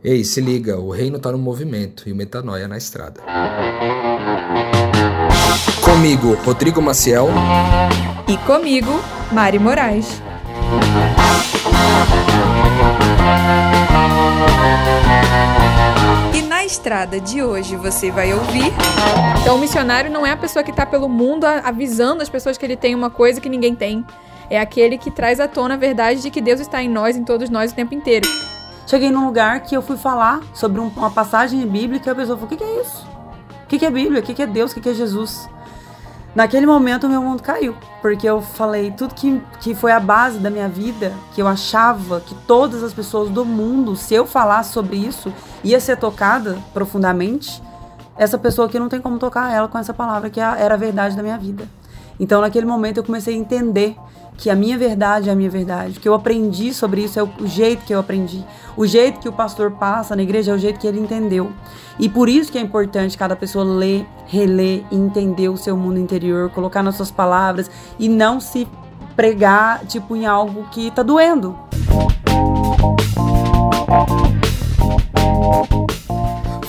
Ei, se liga, o reino tá no movimento e o metanoia na estrada. Comigo, Rodrigo Maciel. E comigo, Mari Moraes. E na estrada de hoje você vai ouvir. Então, o missionário não é a pessoa que está pelo mundo avisando as pessoas que ele tem uma coisa que ninguém tem. É aquele que traz à tona a verdade de que Deus está em nós, em todos nós, o tempo inteiro. Cheguei num lugar que eu fui falar sobre um, uma passagem bíblica e a pessoa falou: O que, que é isso? O que, que é Bíblia? O que, que é Deus? O que, que é Jesus? Naquele momento, meu mundo caiu, porque eu falei tudo que, que foi a base da minha vida, que eu achava que todas as pessoas do mundo, se eu falasse sobre isso, ia ser tocada profundamente. Essa pessoa aqui não tem como tocar ela com essa palavra, que era a verdade da minha vida. Então, naquele momento, eu comecei a entender que a minha verdade é a minha verdade, que eu aprendi sobre isso é o jeito que eu aprendi. O jeito que o pastor passa na igreja é o jeito que ele entendeu. E por isso que é importante cada pessoa ler, reler e entender o seu mundo interior, colocar nas suas palavras e não se pregar tipo em algo que tá doendo.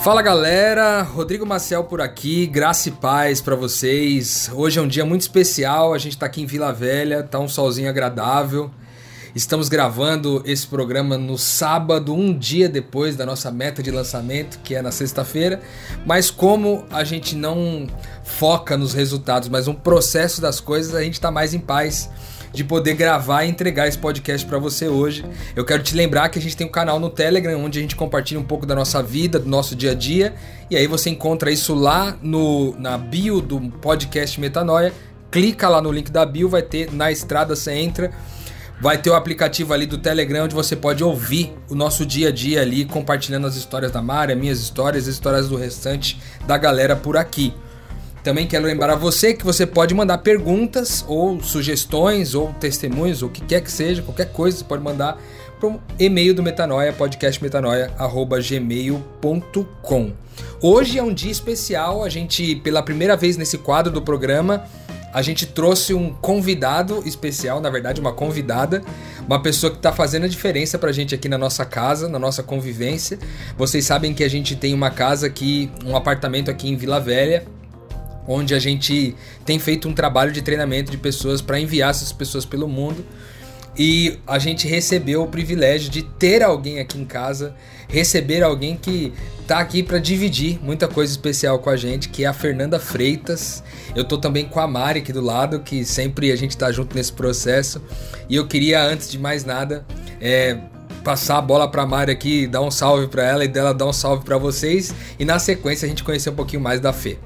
Fala galera, Rodrigo Maciel por aqui, graça e paz para vocês. Hoje é um dia muito especial, a gente tá aqui em Vila Velha, tá um solzinho agradável. Estamos gravando esse programa no sábado, um dia depois da nossa meta de lançamento, que é na sexta-feira. Mas como a gente não foca nos resultados, mas no processo das coisas, a gente tá mais em paz de poder gravar e entregar esse podcast para você hoje. Eu quero te lembrar que a gente tem um canal no Telegram onde a gente compartilha um pouco da nossa vida, do nosso dia a dia, e aí você encontra isso lá no na bio do podcast Metanoia. Clica lá no link da bio, vai ter na estrada você entra vai ter o aplicativo ali do Telegram onde você pode ouvir o nosso dia a dia ali, compartilhando as histórias da Mari, minhas histórias, as histórias do restante da galera por aqui. Também quero lembrar a você que você pode mandar perguntas ou sugestões ou testemunhos ou o que quer que seja, qualquer coisa, você pode mandar para o e-mail do Metanoia, podcastmetanoia@gmail.com. Hoje é um dia especial, a gente pela primeira vez nesse quadro do programa, a gente trouxe um convidado especial, na verdade, uma convidada, uma pessoa que está fazendo a diferença para a gente aqui na nossa casa, na nossa convivência. Vocês sabem que a gente tem uma casa aqui, um apartamento aqui em Vila Velha, onde a gente tem feito um trabalho de treinamento de pessoas para enviar essas pessoas pelo mundo. E a gente recebeu o privilégio de ter alguém aqui em casa, receber alguém que tá aqui para dividir muita coisa especial com a gente, que é a Fernanda Freitas. Eu tô também com a Mari aqui do lado, que sempre a gente tá junto nesse processo. E eu queria, antes de mais nada, é, passar a bola para a Mari aqui, dar um salve para ela e dela dar um salve para vocês. E na sequência a gente conhecer um pouquinho mais da Fê.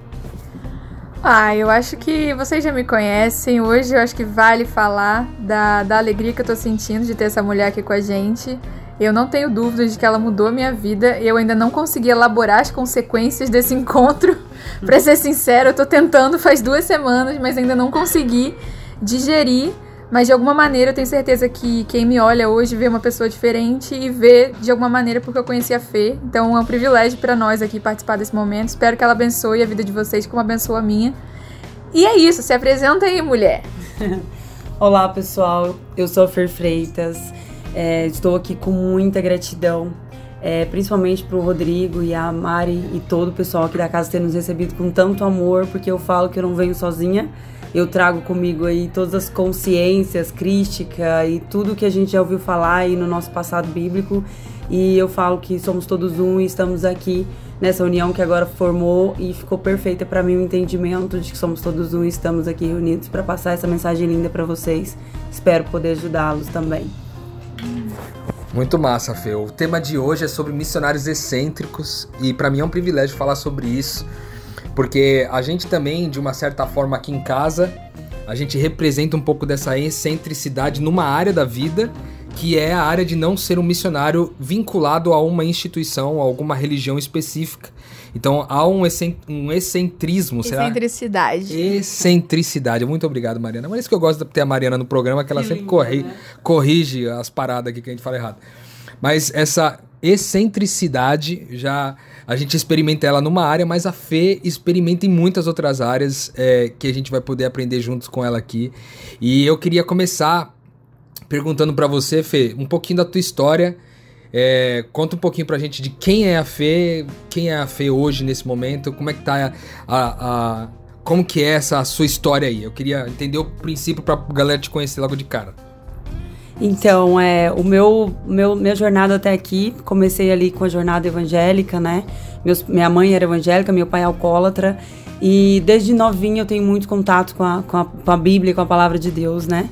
Ah, eu acho que vocês já me conhecem. Hoje eu acho que vale falar da, da alegria que eu tô sentindo de ter essa mulher aqui com a gente. Eu não tenho dúvidas de que ela mudou a minha vida. Eu ainda não consegui elaborar as consequências desse encontro. pra ser sincero, eu tô tentando faz duas semanas, mas ainda não consegui digerir mas de alguma maneira eu tenho certeza que quem me olha hoje vê uma pessoa diferente e vê de alguma maneira porque eu conheci a Fê. Então é um privilégio para nós aqui participar desse momento. Espero que ela abençoe a vida de vocês como abençoa a minha. E é isso, se apresenta aí, mulher. Olá, pessoal. Eu sou a Fer Freitas. É, estou aqui com muita gratidão, é, principalmente para o Rodrigo e a Mari e todo o pessoal aqui da casa ter nos recebido com tanto amor, porque eu falo que eu não venho sozinha eu trago comigo aí todas as consciências, crítica e tudo que a gente já ouviu falar aí no nosso passado bíblico. E eu falo que somos todos um e estamos aqui nessa união que agora formou e ficou perfeita para mim o entendimento de que somos todos um e estamos aqui reunidos para passar essa mensagem linda para vocês. Espero poder ajudá-los também. Muito massa, Fê. O tema de hoje é sobre missionários excêntricos e para mim é um privilégio falar sobre isso porque a gente também, de uma certa forma aqui em casa, a gente representa um pouco dessa excentricidade numa área da vida que é a área de não ser um missionário vinculado a uma instituição, a alguma religião específica. Então há um, um excentrismo, Excentricidade. Será? Excentricidade. Muito obrigado, Mariana. Mas é isso que eu gosto de ter a Mariana no programa, que ela que sempre lindo, corri, né? corrige as paradas aqui que a gente fala errado. Mas essa excentricidade já a gente experimenta ela numa área, mas a Fê experimenta em muitas outras áreas é, que a gente vai poder aprender juntos com ela aqui. E eu queria começar perguntando para você, Fê, um pouquinho da tua história. É, conta um pouquinho pra gente de quem é a Fê, quem é a Fê hoje nesse momento, como é que tá a, a, a como que é essa sua história aí? Eu queria entender o princípio pra galera te conhecer logo de cara. Então, é, o meu, meu, minha jornada até aqui, comecei ali com a jornada evangélica, né? Meus, minha mãe era evangélica, meu pai é alcoólatra. E desde novinha eu tenho muito contato com a, com a, com a Bíblia, com a palavra de Deus, né?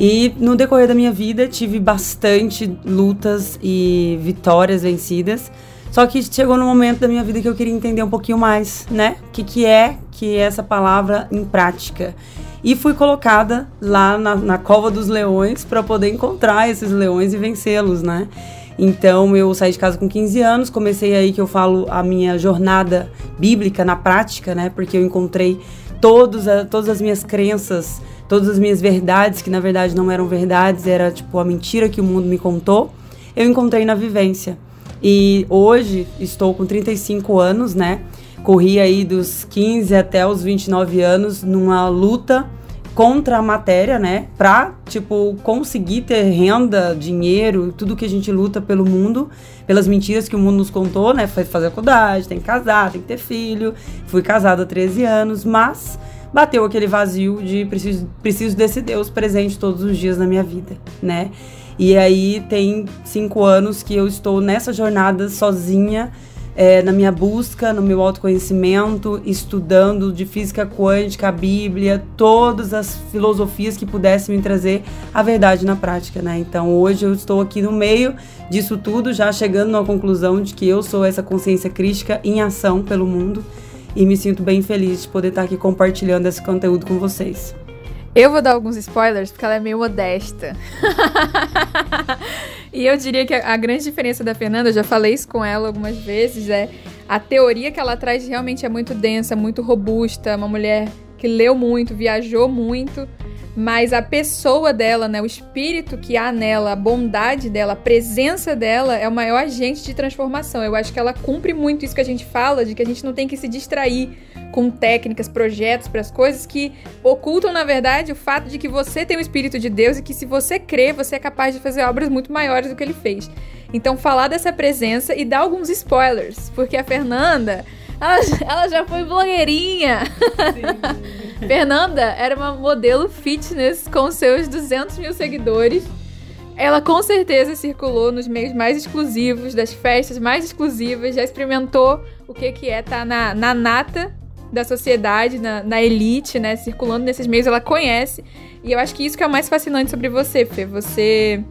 E no decorrer da minha vida tive bastante lutas e vitórias vencidas. Só que chegou no momento da minha vida que eu queria entender um pouquinho mais, né? O que, que é que é essa palavra em prática. E fui colocada lá na, na cova dos leões para poder encontrar esses leões e vencê-los, né? Então eu saí de casa com 15 anos, comecei aí que eu falo a minha jornada bíblica na prática, né? Porque eu encontrei todos a, todas as minhas crenças, todas as minhas verdades, que na verdade não eram verdades, era tipo a mentira que o mundo me contou, eu encontrei na vivência. E hoje estou com 35 anos, né? Corri aí dos 15 até os 29 anos numa luta contra a matéria, né? Pra, tipo, conseguir ter renda, dinheiro, tudo que a gente luta pelo mundo, pelas mentiras que o mundo nos contou, né? Foi fazer faculdade, tem que casar, tem que ter filho. Fui casada há 13 anos, mas bateu aquele vazio de preciso, preciso desse Deus presente todos os dias na minha vida, né? E aí tem cinco anos que eu estou nessa jornada sozinha, é, na minha busca, no meu autoconhecimento, estudando de física quântica, a Bíblia, todas as filosofias que pudessem me trazer a verdade na prática, né? Então hoje eu estou aqui no meio disso tudo, já chegando na conclusão de que eu sou essa consciência crítica em ação pelo mundo e me sinto bem feliz de poder estar aqui compartilhando esse conteúdo com vocês. Eu vou dar alguns spoilers porque ela é meio modesta. e eu diria que a, a, grande diferença da Fernanda, eu já falei isso com ela algumas vezes, é a teoria que ela traz realmente é muito densa, muito robusta, uma mulher que leu muito, viajou muito, mas a pessoa dela, né, o espírito que há nela, a bondade dela, a presença dela é o maior agente de transformação. Eu acho que ela cumpre muito isso que a gente fala, de que a gente não tem que se distrair com técnicas, projetos para as coisas que ocultam, na verdade, o fato de que você tem o Espírito de Deus e que se você crê, você é capaz de fazer obras muito maiores do que ele fez. Então, falar dessa presença e dar alguns spoilers, porque a Fernanda, ela, ela já foi blogueirinha. Fernanda era uma modelo fitness com seus 200 mil seguidores. Ela com certeza circulou nos meios mais exclusivos, das festas mais exclusivas, já experimentou o que, que é estar tá na, na nata da sociedade, na, na, elite, né? Circulando nesses meios, ela conhece. E eu acho que isso que é o mais fascinante sobre você, Fê. Você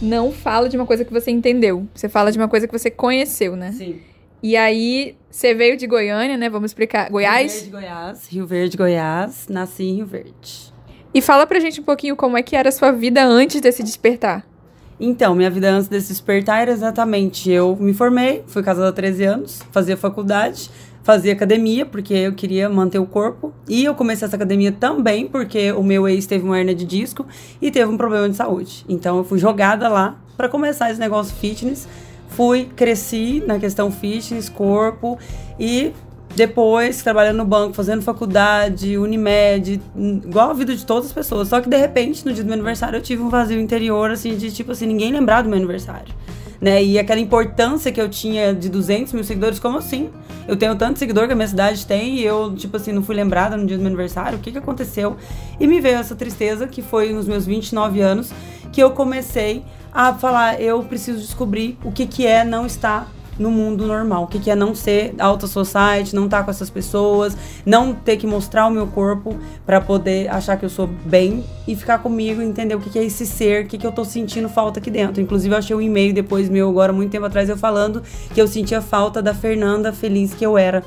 não fala de uma coisa que você entendeu. Você fala de uma coisa que você conheceu, né? Sim. E aí, você veio de Goiânia, né? Vamos explicar. Goiás? Rio Verde, Goiás. Rio Verde, Goiás. Nasci em Rio Verde. E fala pra gente um pouquinho como é que era a sua vida antes desse despertar. Então, minha vida antes desse despertar era exatamente: eu me formei, fui casada há 13 anos, fazia faculdade, fazia academia, porque eu queria manter o corpo. E eu comecei essa academia também porque o meu ex teve uma hernia de disco e teve um problema de saúde. Então eu fui jogada lá para começar esse negócio fitness. Fui, cresci na questão fitness, corpo e depois trabalhando no banco, fazendo faculdade, Unimed, igual a vida de todas as pessoas. Só que de repente, no dia do meu aniversário, eu tive um vazio interior, assim, de tipo assim, ninguém lembrar do meu aniversário né? E aquela importância que eu tinha de 200 mil seguidores, como assim? Eu tenho tanto seguidor que a minha cidade tem e eu, tipo assim, não fui lembrada no dia do meu aniversário, o que que aconteceu? E me veio essa tristeza, que foi nos meus 29 anos, que eu comecei a falar, eu preciso descobrir o que que é não estar no mundo normal. O que, que é não ser alta society, não estar tá com essas pessoas, não ter que mostrar o meu corpo para poder achar que eu sou bem e ficar comigo, entender o que, que é esse ser, o que, que eu tô sentindo falta aqui dentro. Inclusive, eu achei um e-mail depois meu, agora, muito tempo atrás, eu falando que eu sentia falta da Fernanda feliz que eu era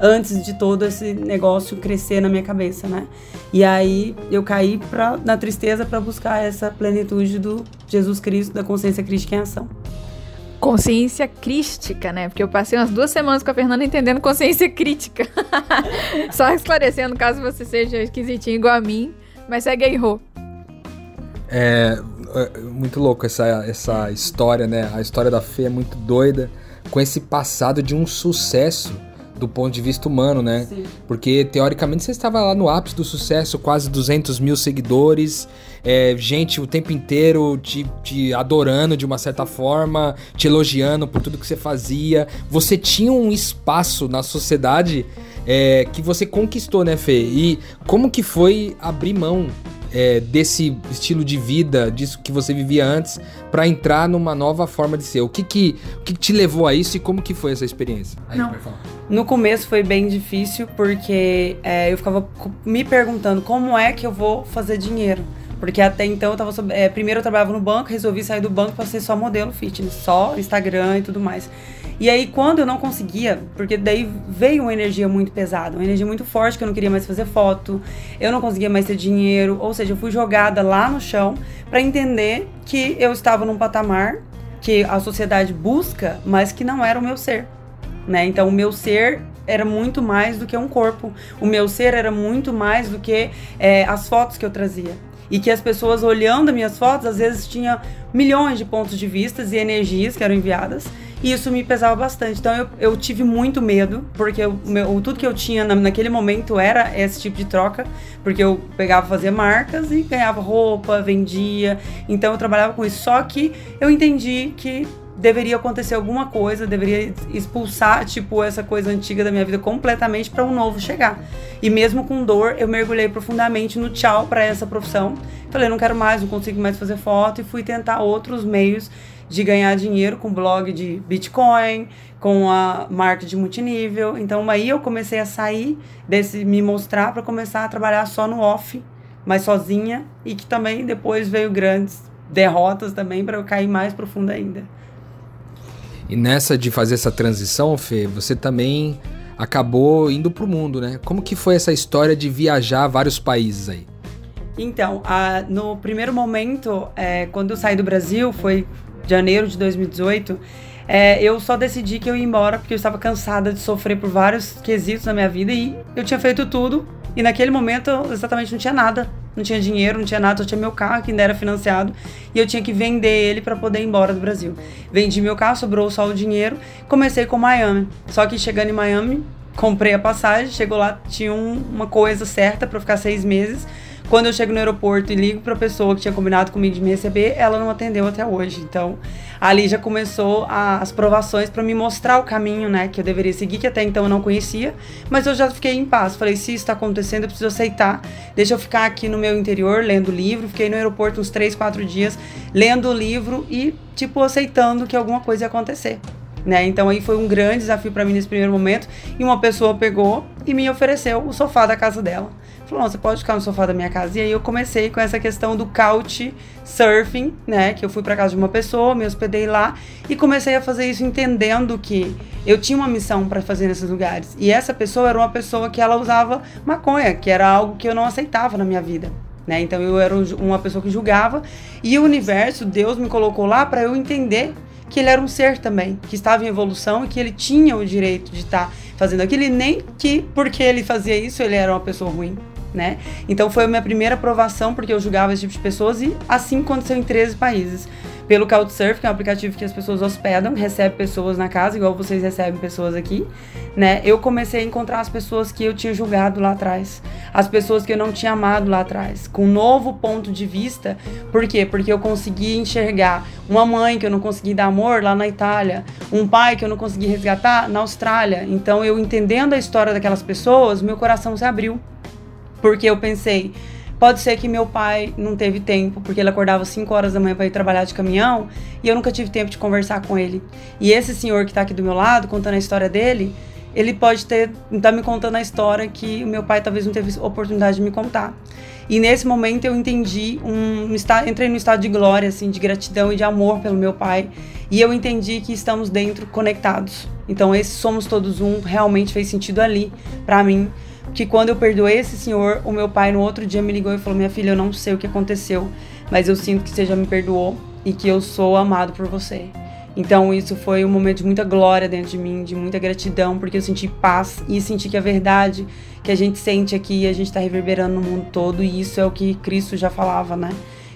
antes de todo esse negócio crescer na minha cabeça, né? E aí eu caí pra, na tristeza para buscar essa plenitude do Jesus Cristo, da consciência crítica em ação consciência crística, né? Porque eu passei umas duas semanas com a Fernanda entendendo consciência crítica. Só esclarecendo, caso você seja esquisitinho igual a mim, mas segue aí, Rô. É, é muito louco essa, essa história, né? A história da Fê é muito doida, com esse passado de um sucesso do ponto de vista humano, né? Sim. Porque teoricamente você estava lá no ápice do sucesso, quase 200 mil seguidores, é, gente o tempo inteiro te, te adorando de uma certa forma, te elogiando por tudo que você fazia. Você tinha um espaço na sociedade é, que você conquistou, né, Fê? E como que foi abrir mão é, desse estilo de vida, disso que você vivia antes, para entrar numa nova forma de ser? O que que, o que que te levou a isso e como que foi essa experiência? Aí, Não. No começo foi bem difícil porque é, eu ficava me perguntando como é que eu vou fazer dinheiro. Porque até então eu tava. é, primeiro eu trabalhava no banco, resolvi sair do banco pra ser só modelo fitness, só Instagram e tudo mais. E aí quando eu não conseguia, porque daí veio uma energia muito pesada, uma energia muito forte que eu não queria mais fazer foto, eu não conseguia mais ter dinheiro, ou seja, eu fui jogada lá no chão pra entender que eu estava num patamar que a sociedade busca, mas que não era o meu ser né? Então o meu ser era muito mais do que um corpo. O meu ser era muito mais do que é, as fotos que eu trazia. E que as pessoas olhando as minhas fotos, às vezes tinha milhões de pontos de vistas e energias que eram enviadas. E isso me pesava bastante. Então eu, eu tive muito medo, porque o meu- tudo que eu tinha na- naquele momento era esse tipo de troca. Porque eu pegava, fazia marcas e ganhava roupa, vendia. Então eu trabalhava com isso. Só que eu entendi que deveria acontecer alguma coisa, deveria expulsar, tipo, essa coisa antiga da minha vida completamente para um novo chegar. E mesmo com dor, eu mergulhei profundamente no tchau para essa profissão. Falei, não quero mais, não consigo mais fazer foto e fui tentar outros meios de ganhar dinheiro com blog de Bitcoin, com a marca de multinível. Então aí eu comecei a sair desse me mostrar para começar a trabalhar só no off, mas sozinha e que também depois veio grandes derrotas também para eu cair mais profundo ainda. E nessa de fazer essa transição, Fê, você também acabou indo pro mundo, né? Como que foi essa história de viajar a vários países aí? Então, a- no primeiro momento, é, quando eu saí do Brasil, foi janeiro de 2018, é, eu só decidi que eu ia embora porque eu estava cansada de sofrer por vários quesitos na minha vida e eu tinha feito tudo e naquele momento eu exatamente não tinha nada. Não tinha dinheiro, não tinha nada, só tinha meu carro que ainda era financiado e eu tinha que vender ele para poder ir embora do Brasil. Vendi meu carro, sobrou só o dinheiro, comecei com Miami. Só que chegando em Miami, comprei a passagem, chegou lá, tinha um- uma coisa certa para ficar seis meses. Quando eu chego no aeroporto e ligo pra pessoa que tinha combinado comigo de me receber, ela não atendeu até hoje. Então, ali já começou a- as provações pra me mostrar o caminho, né, que eu deveria seguir, que até então eu não conhecia, mas eu já fiquei em paz. Falei, se isso tá acontecendo, eu preciso aceitar. Deixa eu ficar aqui no meu interior lendo livro. Fiquei no aeroporto uns três, quatro dias lendo o livro e, tipo, aceitando que alguma coisa ia acontecer. Né? Então aí foi um grande desafio pra mim nesse primeiro momento. E uma pessoa pegou e me ofereceu o sofá da casa dela. Falou, você pode ficar no sofá da minha casa. E aí eu comecei com essa questão do couch surfing, né? Que eu fui pra casa de uma pessoa, me hospedei lá e comecei a fazer isso entendendo que eu tinha uma missão pra fazer nesses lugares. E essa pessoa era uma pessoa que ela usava maconha, que era algo que eu não aceitava na minha vida. Né? Então eu era um uma pessoa que julgava e o universo, Deus me colocou lá para eu entender que ele era um ser também, que estava em evolução e que ele tinha o direito de estar fazendo aquilo e nem que porque ele fazia isso ele era uma pessoa ruim, né? Então foi a minha primeira aprovação porque eu julgava esse tipo de pessoas e assim aconteceu em 13 países. Pelo Couchsurf, que é um aplicativo que as pessoas hospedam, recebe pessoas na casa, igual vocês recebem pessoas aqui, né? Eu comecei a encontrar as pessoas que eu tinha julgado lá atrás, as pessoas que eu não tinha amado lá atrás, com um novo ponto de vista. Por quê? Porque eu consegui enxergar uma mãe que eu não consegui dar amor lá na Itália, um pai que eu não consegui resgatar na Austrália. Então, eu entendendo a história daquelas pessoas, meu coração se abriu. Porque eu pensei, pode ser que meu pai não teve tempo, porque ele acordava 5 horas da manhã para ir trabalhar de caminhão, e eu nunca tive tempo de conversar com ele. E esse senhor que tá aqui do meu lado, contando a história dele, ele pode ter tá me contando a história que o meu pai talvez não teve oportunidade de me contar. E nesse momento eu entendi um entrei num estado de glória assim, de gratidão e de amor pelo meu pai, e eu entendi que estamos dentro conectados. Então esse somos todos um realmente fez sentido ali para mim que quando eu perdoei esse senhor, o meu pai no outro dia me ligou e falou: Minha filha, eu não sei o que aconteceu, mas eu sinto que você já me perdoou e que eu sou amado por você. Então isso foi um momento de muita glória dentro de mim, de muita gratidão, porque eu senti paz e senti que a verdade que a gente sente aqui, a gente está reverberando no mundo todo, e isso é o que Cristo já falava, né?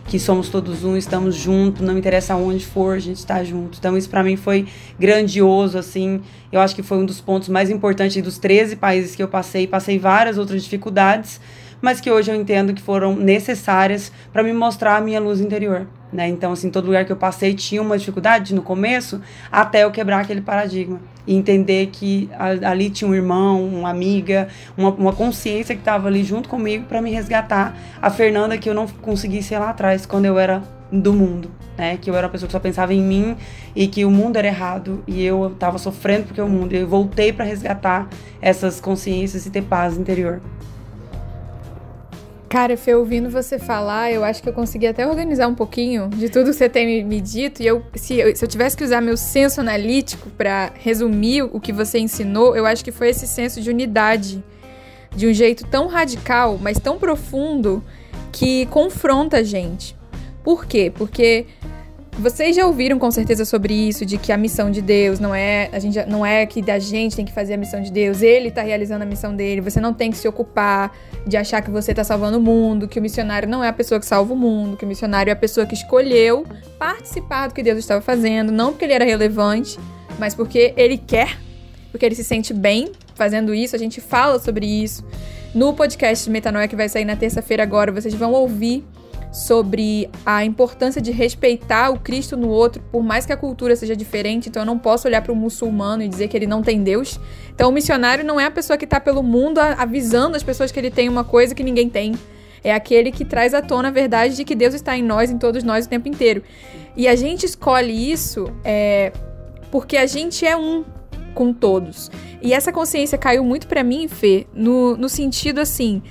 Que somos todos um, estamos juntos, não interessa onde for, a gente está junto. Então isso para mim foi grandioso, assim. Eu acho que foi um dos pontos mais importantes dos 13 países que eu passei. Passei várias outras dificuldades, mas que hoje eu entendo que foram necessárias para me mostrar a minha luz interior. Né? Então, assim, todo lugar que eu passei tinha uma dificuldade no começo, até eu quebrar aquele paradigma. E entender que ali tinha um irmão, uma amiga, uma, uma consciência que estava ali junto comigo para me resgatar. A Fernanda que eu não consegui ser lá atrás, quando eu era do mundo, né? Que eu era uma pessoa que só pensava em mim e que o mundo era errado e eu estava sofrendo porque o mundo. Eu voltei para resgatar essas consciências e ter paz interior. Cara, Fê, ouvindo você falar, eu acho que eu consegui até organizar um pouquinho de tudo que você tem me dito. E eu, se, eu, se eu tivesse que usar meu senso analítico para resumir o que você ensinou, eu acho que foi esse senso de unidade, de um jeito tão radical, mas tão profundo, que confronta a gente. Por quê? Porque vocês já ouviram com certeza sobre isso, de que a missão de Deus não é a gente não é que a gente tem que fazer a missão de Deus, ele está realizando a missão dele. Você não tem que se ocupar de achar que você está salvando o mundo, que o missionário não é a pessoa que salva o mundo, que o missionário é a pessoa que escolheu participar do que Deus estava fazendo, não porque ele era relevante, mas porque ele quer, porque ele se sente bem fazendo isso. A gente fala sobre isso no podcast Metanoia que vai sair na terça-feira agora. Vocês vão ouvir sobre a importância de respeitar o Cristo no outro, por mais que a cultura seja diferente. Então eu não posso olhar para o muçulmano e dizer que ele não tem Deus. Então o missionário não é a pessoa que está pelo mundo avisando as pessoas que ele tem uma coisa que ninguém tem. É aquele que traz à tona a verdade de que Deus está em nós, em todos nós, o tempo inteiro. E a gente escolhe isso é, porque a gente é um com todos. E essa consciência caiu muito para mim, Fê, no, no sentido assim.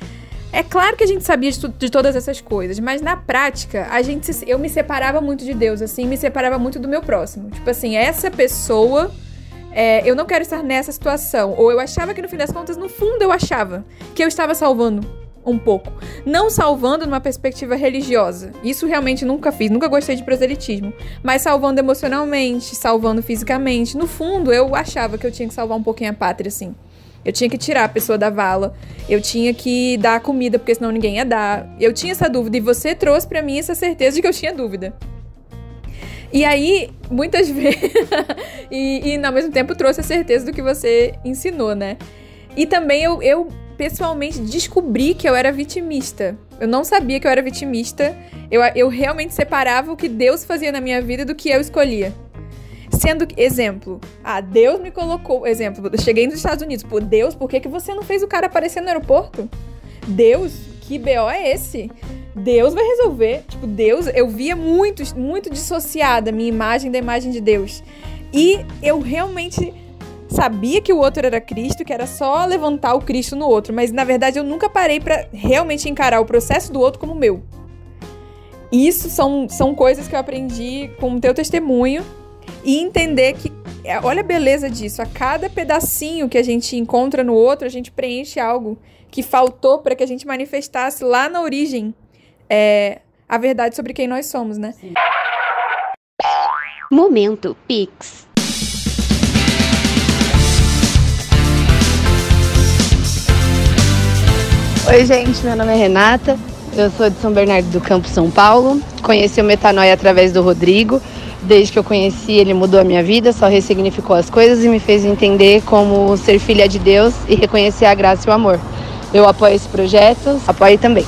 É claro que a gente sabia de, de, todas essas coisas, mas na prática, a gente eu me separava muito de Deus, assim, me separava muito do meu próximo. Tipo assim, essa pessoa, é, eu não quero estar nessa situação. Ou eu achava que no fim das contas, no fundo, eu achava que eu estava salvando um pouco. Não salvando numa perspectiva religiosa. Isso realmente nunca fiz, nunca gostei de proselitismo. Mas salvando emocionalmente, salvando fisicamente. No fundo, eu achava que eu tinha que salvar um pouquinho a pátria, assim. Eu tinha que tirar a pessoa da vala. Eu tinha que dar comida, porque senão ninguém ia dar. Eu tinha essa dúvida e você trouxe para mim essa certeza de que eu tinha dúvida. E aí, muitas vezes. e, e ao mesmo tempo trouxe a certeza do que você ensinou, né? E também eu, eu pessoalmente descobri que eu era vitimista. Eu não sabia que eu era vitimista. Eu, eu realmente separava o que Deus fazia na minha vida do que eu escolhia. Sendo que, exemplo, ah, Deus me colocou. Exemplo, eu cheguei nos Estados Unidos. Pô, Deus, por que, que você não fez o cara aparecer no aeroporto? Deus, que BO é esse? Deus vai resolver. Tipo, Deus, eu via muito, muito dissociada a minha imagem da imagem de Deus. E eu realmente sabia que o outro era Cristo, que era só levantar o Cristo no outro, mas na verdade eu nunca parei para realmente encarar o processo do outro como meu. Isso são, são coisas que eu aprendi com o teu testemunho e entender que, é, olha a beleza disso, a cada pedacinho que a gente encontra no outro, a gente preenche algo que faltou para que a gente manifestasse lá na origem é, a verdade sobre quem nós somos, né? Sim. Momento Pix. Oi, gente, meu nome é Renata, eu sou de São Bernardo do Campo, São Paulo. Conheci o Metanoia através do Rodrigo. Desde que eu conheci, ele mudou a minha vida, só ressignificou as coisas e me fez entender como ser filha de Deus e reconhecer a graça e o amor. Eu apoio esse projeto, apoio também.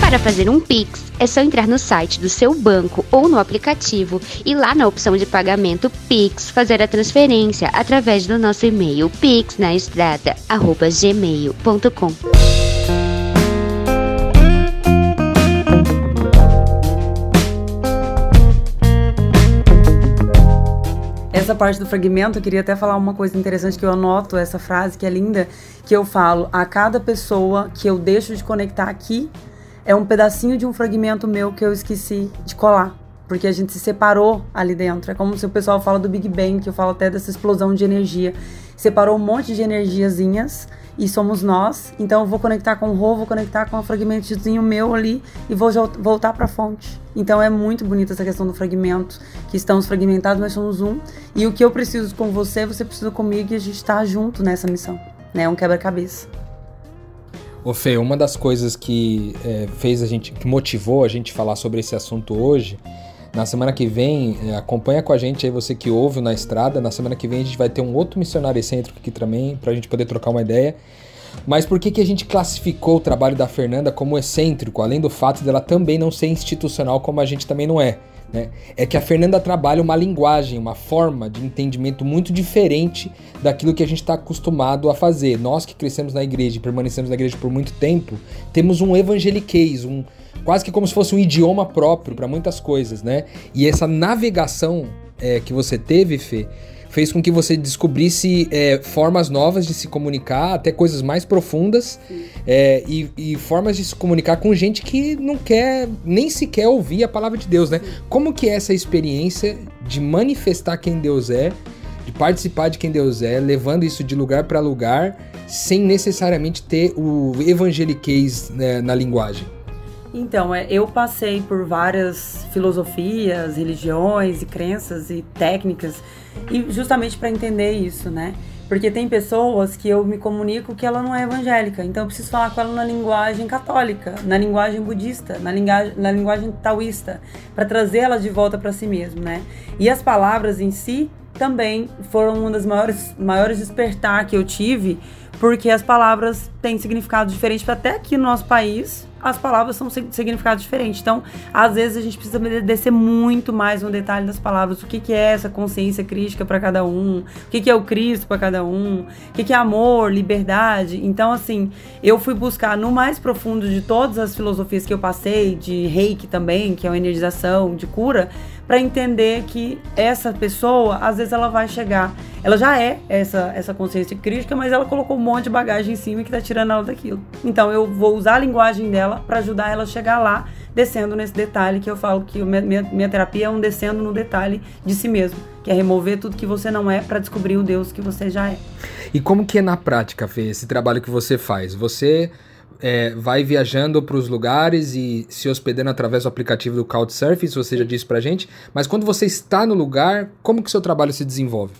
Para fazer um Pix, é só entrar no site do seu banco ou no aplicativo e lá na opção de pagamento Pix fazer a transferência através do nosso e-mail pixnaestrada@gmail.com. essa parte do fragmento, eu queria até falar uma coisa interessante que eu anoto, essa frase que é linda, que eu falo, a cada pessoa que eu deixo de conectar aqui, é um pedacinho de um fragmento meu que eu esqueci de colar. Porque a gente se separou ali dentro. É como se o pessoal fala do Big Bang, que eu falo até dessa explosão de energia. Separou um monte de energiazinhas e somos nós. Então eu vou conectar com o Rô, vou conectar com um fragmentozinho meu ali e vou voltar para a fonte. Então é muito bonita essa questão do fragmento, que estamos fragmentados, mas somos um. E o que eu preciso com você, você precisa comigo e a gente está junto nessa missão. Né? É um quebra-cabeça. Ô Fê, uma das coisas que é, fez a gente, que motivou a gente falar sobre esse assunto hoje, na semana que vem, é, acompanha com a gente aí, você que ouve na estrada, na semana que vem a gente vai ter um outro missionário excêntrico aqui também, pra gente poder trocar uma ideia. Mas por que, que a gente classificou o trabalho da Fernanda como excêntrico, além do fato dela também não ser institucional como a gente também não é? Né? É que a Fernanda trabalha uma linguagem, uma forma de entendimento muito diferente daquilo que a gente está acostumado a fazer. Nós que crescemos na igreja e permanecemos na igreja por muito tempo, temos um evangeliquez, um, quase que como se fosse um idioma próprio para muitas coisas, né? E essa navegação é, que você teve, Fê, fez com que você descobrisse é, formas novas de se comunicar, até coisas mais profundas, é, e, e, formas de se comunicar com gente que não quer nem sequer ouvir a palavra de Deus, né? Como que é essa experiência de manifestar quem Deus é, de participar de quem Deus é, levando isso de lugar para lugar, sem necessariamente ter o evangeliquez né, na linguagem? Então, é, eu passei por várias filosofias, religiões e crenças e técnicas, e justamente para entender isso, né? Porque tem pessoas que eu me comunico que ela não é evangélica, então eu preciso falar com ela na linguagem católica, na linguagem budista, na linguagem, na linguagem taoísta, para trazer ela de volta para si mesmo, né? E as palavras em si também foram uma das maiores, maiores despertar que eu tive, porque as palavras têm significado diferente até aqui no nosso país, as palavras são significados diferentes. Então, às vezes a gente precisa descer muito mais no detalhe das palavras. O que, é essa consciência crítica para cada um? O que, que é o Cristo para cada um? O que, que é amor, liberdade? Então, assim, eu fui buscar no mais profundo de todas as filosofias que eu passei, de reiki também, que é uma energização, de cura, para entender que essa pessoa, às vezes, ela vai chegar. Ela já é essa, essa consciência crítica, mas ela colocou um monte de bagagem em cima que tá tirando ela daquilo. Então, eu vou usar a linguagem dela para ajudar ela a chegar lá, descendo nesse detalhe que eu falo que minha, minha, minha terapia é um descendo no detalhe de si mesmo, que é remover tudo que você não é para descobrir o Deus que você já é. E como que é na prática, Fê, esse trabalho que você faz? Você é, vai viajando para os lugares e se hospedando através do aplicativo do Couchsurfing, você já disse para gente, mas quando você está no lugar, como que seu trabalho se desenvolve?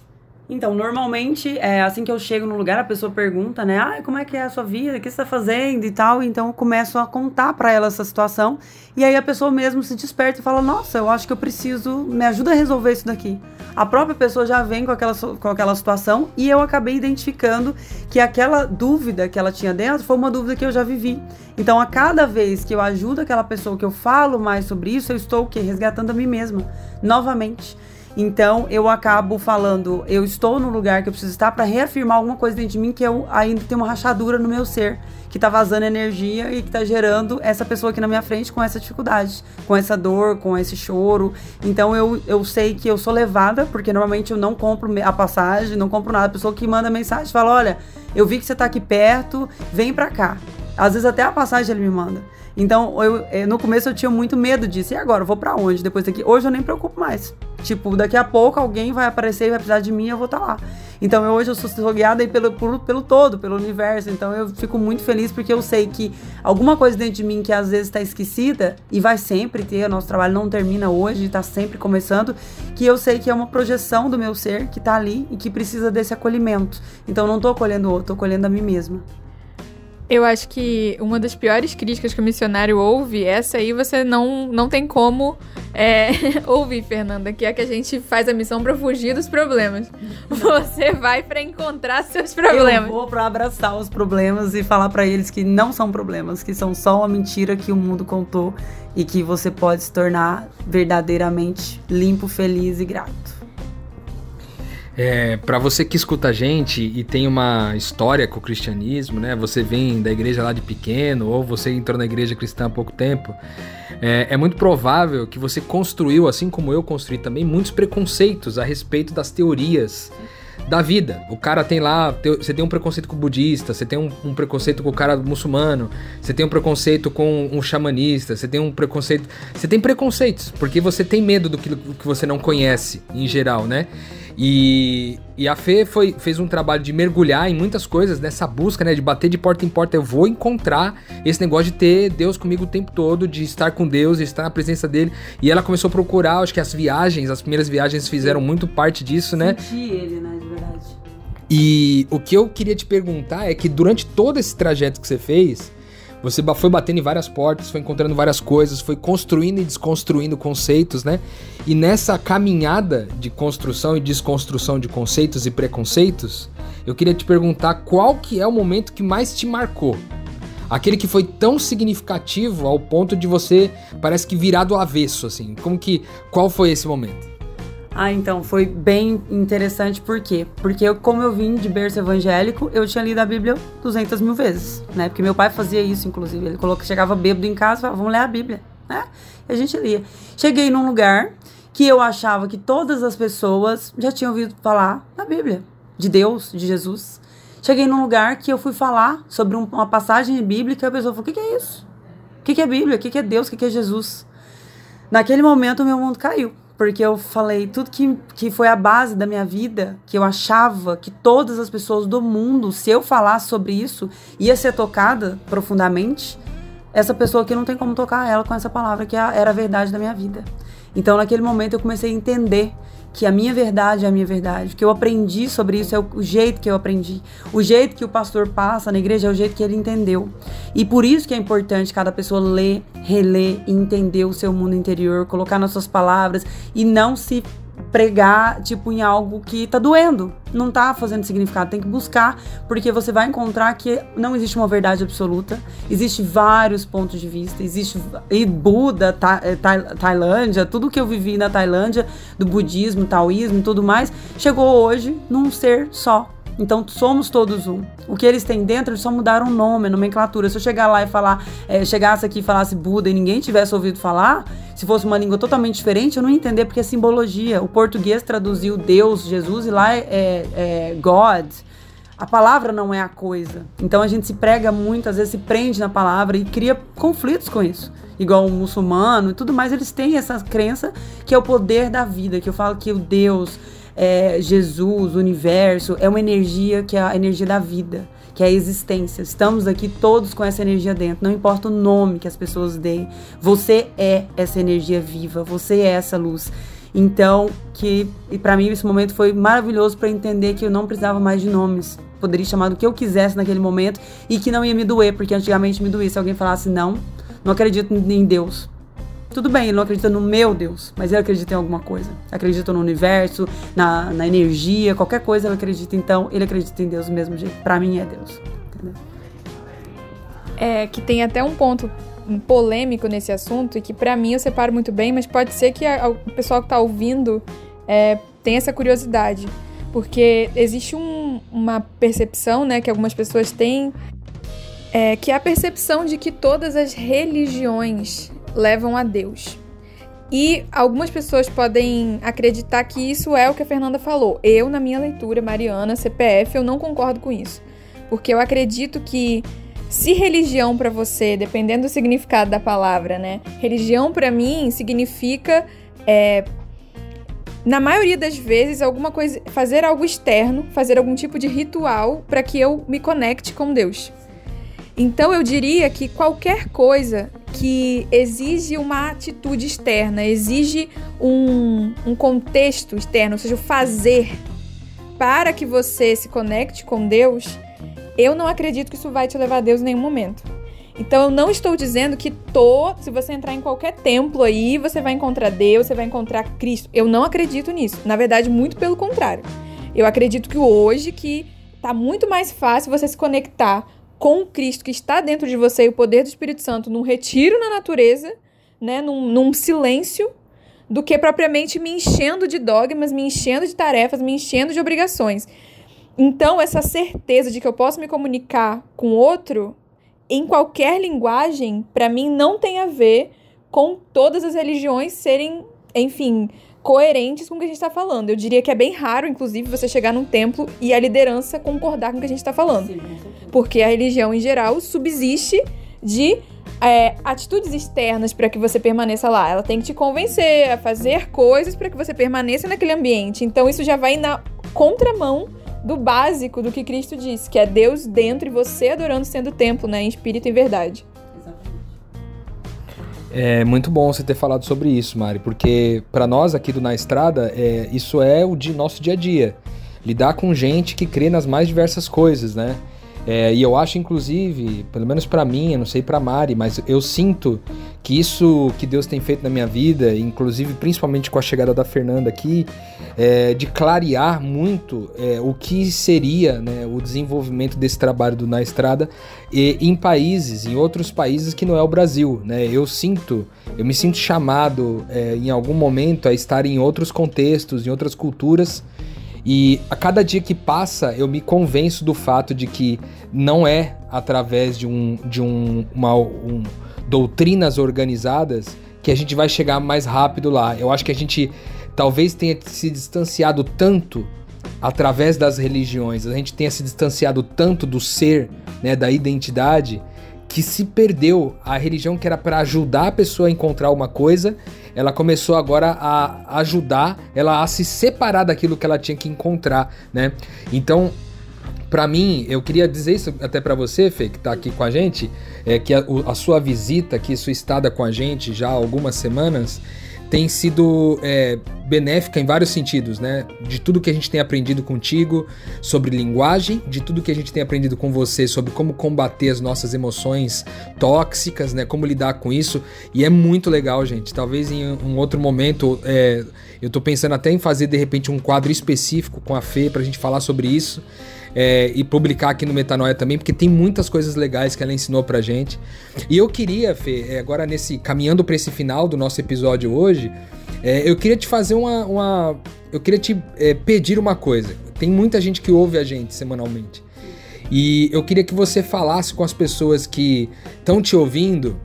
Então, normalmente, é, assim que eu chego no lugar, a pessoa pergunta, né? Ah, como é que é a sua vida? O que você está fazendo e tal? Então, eu começo a contar para ela essa situação. E aí a pessoa mesmo se desperta e fala: Nossa, eu acho que eu preciso, me ajuda a resolver isso daqui. A própria pessoa já vem com aquela, com aquela situação e eu acabei identificando que aquela dúvida que ela tinha dentro foi uma dúvida que eu já vivi. Então, a cada vez que eu ajudo aquela pessoa, que eu falo mais sobre isso, eu estou o quê? Resgatando a mim mesma, novamente. Então eu acabo falando, eu estou no lugar que eu preciso estar para reafirmar alguma coisa dentro de mim que eu ainda tenho uma rachadura no meu ser, que tá vazando energia e que tá gerando essa pessoa aqui na minha frente com essa dificuldade, com essa dor, com esse choro. Então eu, eu sei que eu sou levada, porque normalmente eu não compro a passagem, não compro nada. A pessoa que manda mensagem fala: "Olha, eu vi que você tá aqui perto, vem para cá". Às vezes até a passagem ele me manda. Então, eu, eh, no começo eu tinha muito medo disso. E agora? Vou para onde depois daqui? Hoje eu nem me preocupo mais. Tipo, daqui a pouco alguém vai aparecer e vai precisar de mim eu vou estar tá lá. Então, eu, hoje eu sou, guiada pelo, por, pelo todo, pelo universo. Então, eu fico muito feliz porque eu sei que alguma coisa dentro de mim que às vezes está esquecida e vai sempre ter, o nosso trabalho não termina hoje, está sempre começando, que eu sei que é uma projeção do meu ser que está ali e que precisa desse acolhimento. Então, não estou acolhendo o outro, estou acolhendo a mim mesma. Eu acho que uma das piores críticas que o missionário ouve, essa aí você não, não tem como é, ouvir, Fernanda, que é que a gente faz a missão para fugir dos problemas. Você vai para encontrar seus problemas. Eu vou para abraçar os problemas e falar para eles que não são problemas, que são só uma mentira que o mundo contou e que você pode se tornar verdadeiramente limpo, feliz e grato. É, para você que escuta a gente e tem uma história com o cristianismo, né? Você vem da igreja lá de pequeno ou você entrou na igreja cristã há pouco tempo, é, é muito provável que você construiu, assim como eu construí também, muitos preconceitos a respeito das teorias da vida. O cara tem lá, você tem um preconceito com o budista, você tem um, um, preconceito com o cara muçulmano, você tem um preconceito com um xamanista, você tem um preconceito. Você tem preconceitos, porque você tem medo do que, do que você não conhece, em geral, né? E, e a Fê foi, fez um trabalho de mergulhar em muitas coisas nessa busca, né? De bater de porta em porta. Eu vou encontrar esse negócio de ter Deus comigo o tempo todo, de estar com Deus, de estar na presença dele. E ela começou a procurar, acho que as viagens, as primeiras viagens fizeram muito parte disso, né? Sentir ele, né? De verdade. E o que eu queria te perguntar é que durante todo esse trajeto que você fez, você foi batendo em várias portas, foi encontrando várias coisas, foi construindo e desconstruindo conceitos, né? E nessa caminhada de construção e desconstrução de conceitos e preconceitos, eu queria te perguntar qual que é o momento que mais te marcou? Aquele que foi tão significativo ao ponto de você parece que virar do avesso, assim. Como que qual foi esse momento? Ah, então, foi bem interessante, por quê? Porque eu, como eu vim de berço evangélico, eu tinha lido a Bíblia 200 mil vezes, né? Porque meu pai fazia isso, inclusive. Ele colocou, chegava bêbado em casa e falava, vamos ler a Bíblia, né? E a gente lia. Cheguei num lugar que eu achava que todas as pessoas já tinham ouvido falar da Bíblia, de Deus, de Jesus. Cheguei num lugar que eu fui falar sobre um, uma passagem bíblica e a pessoa falou, o que, que é isso? O que, que é Bíblia? O que, que é Deus? O que, que é Jesus? Naquele momento, o meu mundo caiu porque eu falei tudo que, que foi a base da minha vida, que eu achava que todas as pessoas do mundo, se eu falasse sobre isso, ia ser tocada profundamente. Essa pessoa aqui não tem como tocar ela com essa palavra que era a verdade da minha vida. Então, naquele momento, eu comecei a entender que a minha verdade é a minha verdade, que eu aprendi sobre isso é o jeito que eu aprendi, o jeito que o pastor passa na igreja é o jeito que ele entendeu. E por isso que é importante cada pessoa ler, reler e entender o seu mundo interior, colocar nas suas palavras e não se pregar, tipo, em algo que tá doendo. Não tá fazendo significado. Tem que buscar, porque você vai encontrar que não existe uma verdade absoluta. Existe vários pontos de vista. Existe. E Buda, eh, ta, Tailândia, tudo que eu vivi na Tailândia, do budismo, taoísmo e tudo mais, chegou hoje num ser só. Então somos todos um. O que eles têm dentro, eles só mudaram o nome, a nomenclatura. Se eu chegar lá e falar, é, chegasse aqui e falasse Buda e ninguém tivesse ouvido falar, se fosse uma língua totalmente diferente, eu não ia entender porque é simbologia. O português traduziu Deus, Jesus, e lá é, é, é God. A palavra não é a coisa. Então a gente se prega muito, às vezes se prende na palavra e cria conflitos com isso. Igual o muçulmano e tudo mais, eles têm essa crença que é o poder da vida, que eu falo que o Deus, é, Jesus, universo, é uma energia que é a energia da vida, que é a existência. Estamos aqui todos com essa energia dentro, não importa o nome que as pessoas deem. Você é essa energia viva, você é essa luz. Então, que e para mim esse momento foi maravilhoso para entender que eu não precisava mais de nomes. Poderia chamar do que eu quisesse naquele momento e que não ia me doer, porque antigamente me doía se alguém falasse não, não acredito em Deus. Tudo bem, ele não acredita no meu Deus, mas ele acredita em alguma coisa. Acredita no universo, na, na energia, qualquer coisa ele acredita. Então, ele acredita em Deus do mesmo jeito. Para mim é Deus. Entendeu? É que tem até um ponto polêmico nesse assunto e que para mim eu separo muito bem, mas pode ser que a, a, o pessoal que tá ouvindo é, tenha essa curiosidade. Porque existe um, uma percepção, né, que algumas pessoas têm, é, que é a percepção de que todas as religiões levam a Deus. E algumas pessoas podem acreditar que isso é o que a Fernanda falou. Eu, na minha leitura, Mariana, CPF, eu não concordo com isso. Porque eu acredito que se religião para você, dependendo do significado da palavra, né? Religião para mim significa é, na maioria das vezes, alguma coisa, fazer algo externo, fazer algum tipo de ritual para que eu me conecte com Deus. Então eu diria que qualquer coisa que exige uma atitude externa, exige um, um contexto externo, ou seja, o fazer para que você se conecte com Deus, eu não acredito que isso vai te levar a Deus em nenhum momento. Então eu não estou dizendo que tô, se você entrar em qualquer templo aí, você vai encontrar Deus, você vai encontrar Cristo. Eu não acredito nisso. Na verdade, muito pelo contrário. Eu acredito que hoje que tá muito mais fácil você se conectar com Cristo que está dentro de você e o poder do Espírito Santo num retiro na natureza, né, num, num silêncio, do que propriamente me enchendo de dogmas, me enchendo de tarefas, me enchendo de obrigações. Então, essa certeza de que eu posso me comunicar com outro em qualquer linguagem, para mim não tem a ver com todas as religiões serem, enfim, coerentes com o que a gente está falando. Eu diria que é bem raro, inclusive, você chegar num templo e a liderança concordar com o que a gente está falando. Sim, porque a religião, em geral, subsiste de é, atitudes externas para que você permaneça lá. Ela tem que te convencer a fazer coisas para que você permaneça naquele ambiente. Então, isso já vai na contramão do básico do que Cristo disse, que é Deus dentro e você adorando sendo templo, né, em espírito e verdade. É muito bom você ter falado sobre isso, Mari, porque para nós aqui do Na Estrada, é, isso é o de nosso dia a dia. lidar com gente que crê nas mais diversas coisas, né? É, e eu acho, inclusive, pelo menos para mim, eu não sei para Mari, mas eu sinto que isso que Deus tem feito na minha vida, inclusive principalmente com a chegada da Fernanda aqui, é, de clarear muito é, o que seria né, o desenvolvimento desse trabalho do Na Estrada e, em países, em outros países que não é o Brasil. Né? Eu sinto, eu me sinto chamado é, em algum momento a estar em outros contextos, em outras culturas e a cada dia que passa, eu me convenço do fato de que não é através de, um, de um, uma, um, doutrinas organizadas que a gente vai chegar mais rápido lá. Eu acho que a gente talvez tenha se distanciado tanto através das religiões, a gente tenha se distanciado tanto do ser, né, da identidade, que se perdeu a religião que era para ajudar a pessoa a encontrar uma coisa, ela começou agora a ajudar ela a se separar daquilo que ela tinha que encontrar, né? Então, para mim, eu queria dizer isso até para você, Fê, que tá aqui com a gente, é que a, a, sua visita aqui, sua estada com a gente já há algumas semanas, tem sido é, benéfica em vários sentidos, né? De tudo que a gente tem aprendido contigo sobre linguagem, de tudo que a gente tem aprendido com você sobre como combater as nossas emoções tóxicas, né? Como lidar com isso. E é muito legal, gente. Talvez em um outro momento, é, eu tô pensando até em fazer de repente um quadro específico com a Fê pra gente falar sobre isso é, e publicar aqui no Metanoia também, porque tem muitas coisas legais que ela ensinou pra gente. E eu queria, Fê, é, agora nesse caminhando para esse final do nosso episódio hoje, é, eu queria te fazer uma, uma eu queria te é, pedir uma coisa. Tem muita gente que ouve a gente semanalmente. E eu queria que você falasse com as pessoas que estão te ouvindo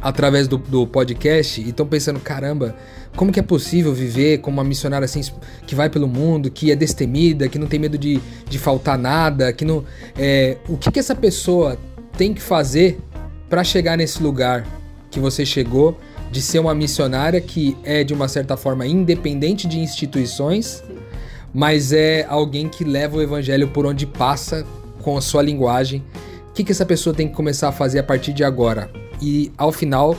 através do, do podcast e estão pensando, caramba, como que é possível viver como uma missionária assim que vai pelo mundo, que é destemida, que não tem medo de, de faltar nada, que não. É, o que, que essa pessoa tem que fazer para chegar nesse lugar que você chegou, de ser uma missionária que é de uma certa forma independente de instituições, mas é alguém que leva o evangelho por onde passa com a sua linguagem. O que, que essa pessoa tem que começar a fazer a partir de agora? E ao final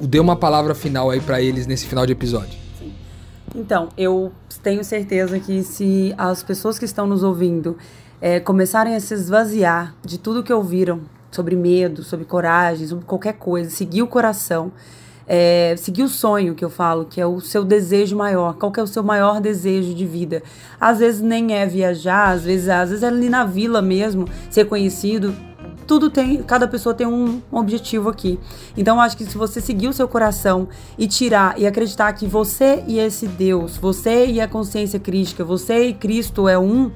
dê uma palavra final aí para eles nesse final de episódio. Então, eu tenho certeza que se as pessoas que estão nos ouvindo é, começarem a se esvaziar de tudo que ouviram sobre medo, sobre coragem, sobre qualquer coisa, seguir o coração, é, seguir o sonho que eu falo, que é o seu desejo maior. Qual que é o seu maior desejo de vida? Às vezes nem é viajar, às vezes, às vezes é ali na vila mesmo, ser conhecido tudo tem, cada pessoa tem um objetivo aqui. Então acho que se você seguir o seu coração e tirar e acreditar que você e esse Deus, você e a consciência crítica, você e Cristo é um,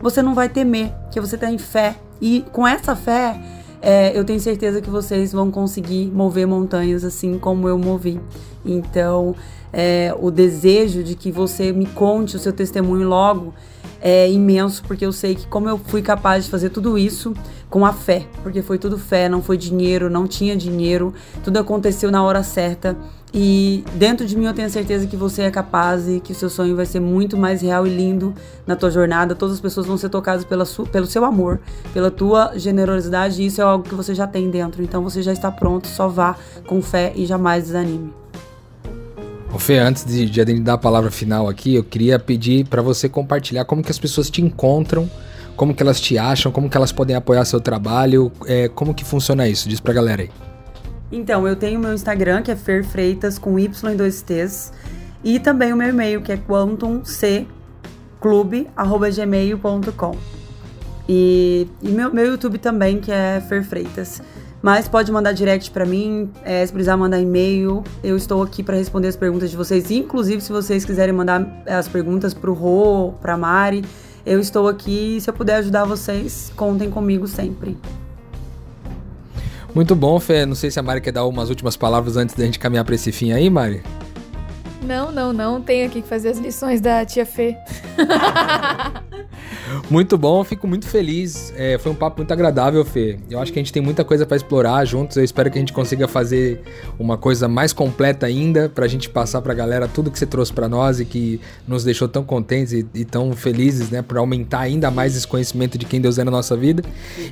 você não vai temer, porque você tem fé. E com essa fé, é, eu tenho certeza que vocês vão conseguir mover montanhas assim como eu movi. Então, é, o desejo de que você me conte o seu testemunho logo é imenso, porque eu sei que como eu fui capaz de fazer tudo isso com a fé, porque foi tudo fé, não foi dinheiro, não tinha dinheiro, tudo aconteceu na hora certa. E dentro de mim eu tenho certeza que você é capaz e que o seu sonho vai ser muito mais real e lindo na tua jornada. Todas as pessoas vão ser tocadas pela sua, pelo seu amor, pela tua generosidade, e isso é algo que você já tem dentro. Então você já está pronto, só vá com fé e jamais desanime. Ô Fê, antes de, de dar a palavra final aqui, eu queria pedir para você compartilhar como que as pessoas te encontram, como que elas te acham, como que elas podem apoiar seu trabalho, é, como que funciona isso? Diz pra galera aí. Então, eu tenho meu Instagram, que é Fer Freitas, com Y e dois T's, e também o meu e-mail, que é quantumcclube.gmail.com. E, e meu, meu YouTube também, que é Fer Freitas. Mas pode mandar direct para mim, é, se precisar mandar e-mail, eu estou aqui para responder as perguntas de vocês. Inclusive, se vocês quiserem mandar as perguntas pro Rô, pra Mari, eu estou aqui. Se eu puder ajudar vocês, contem comigo sempre. Muito bom, Fê. Não sei se a Mari quer dar umas últimas palavras antes da gente caminhar para esse fim aí, Mari. Não, não, não. Tenho aqui que fazer as lições da tia Fê. muito bom, fico muito feliz. É, foi um papo muito agradável, Fê. Eu acho que a gente tem muita coisa para explorar juntos. Eu espero que a gente consiga fazer uma coisa mais completa ainda pra gente passar pra galera tudo que você trouxe para nós e que nos deixou tão contentes e, e tão felizes, né, para aumentar ainda mais esse conhecimento de quem Deus é na nossa vida.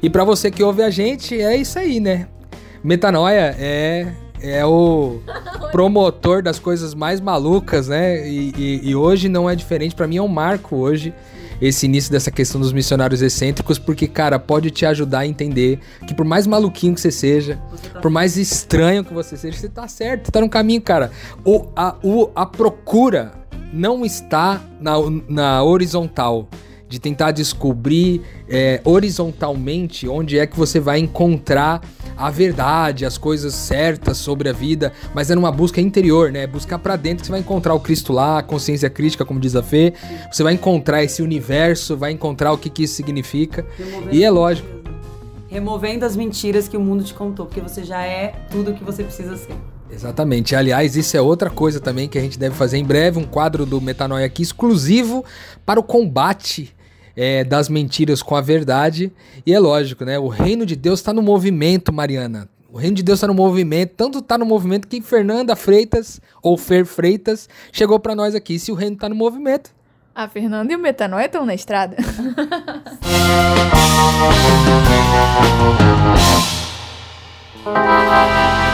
E para você que ouve a gente, é isso aí, né? Metanoia é é o promotor das coisas mais malucas, né? E, e, e hoje não é diferente. Para mim é um marco hoje esse início dessa questão dos missionários excêntricos, porque, cara, pode te ajudar a entender que por mais maluquinho que você seja, tá por mais estranho que você seja, você tá certo, você tá no caminho, cara. O, a, o, a procura não está na, na horizontal de tentar descobrir é, horizontalmente onde é que você vai encontrar a verdade, as coisas certas sobre a vida, mas é numa busca interior, né? Buscar para dentro que você vai encontrar o Cristo lá, a consciência crítica, como diz a Fê. Você vai encontrar esse universo, vai encontrar o que, que isso significa. E é lógico. Removendo as mentiras que o mundo te contou, porque você já é tudo o que você precisa ser. Exatamente. Aliás, isso é outra coisa também que a gente deve fazer em breve, um quadro do Metanoia aqui exclusivo para o combate é, das mentiras com a verdade. E é lógico, né? O reino de Deus está no movimento, Mariana. O reino de Deus está no movimento, tanto está no movimento que Fernanda Freitas, ou Fer Freitas, chegou para nós aqui. Se o reino está no movimento. A Fernanda e o Metanóia estão na estrada.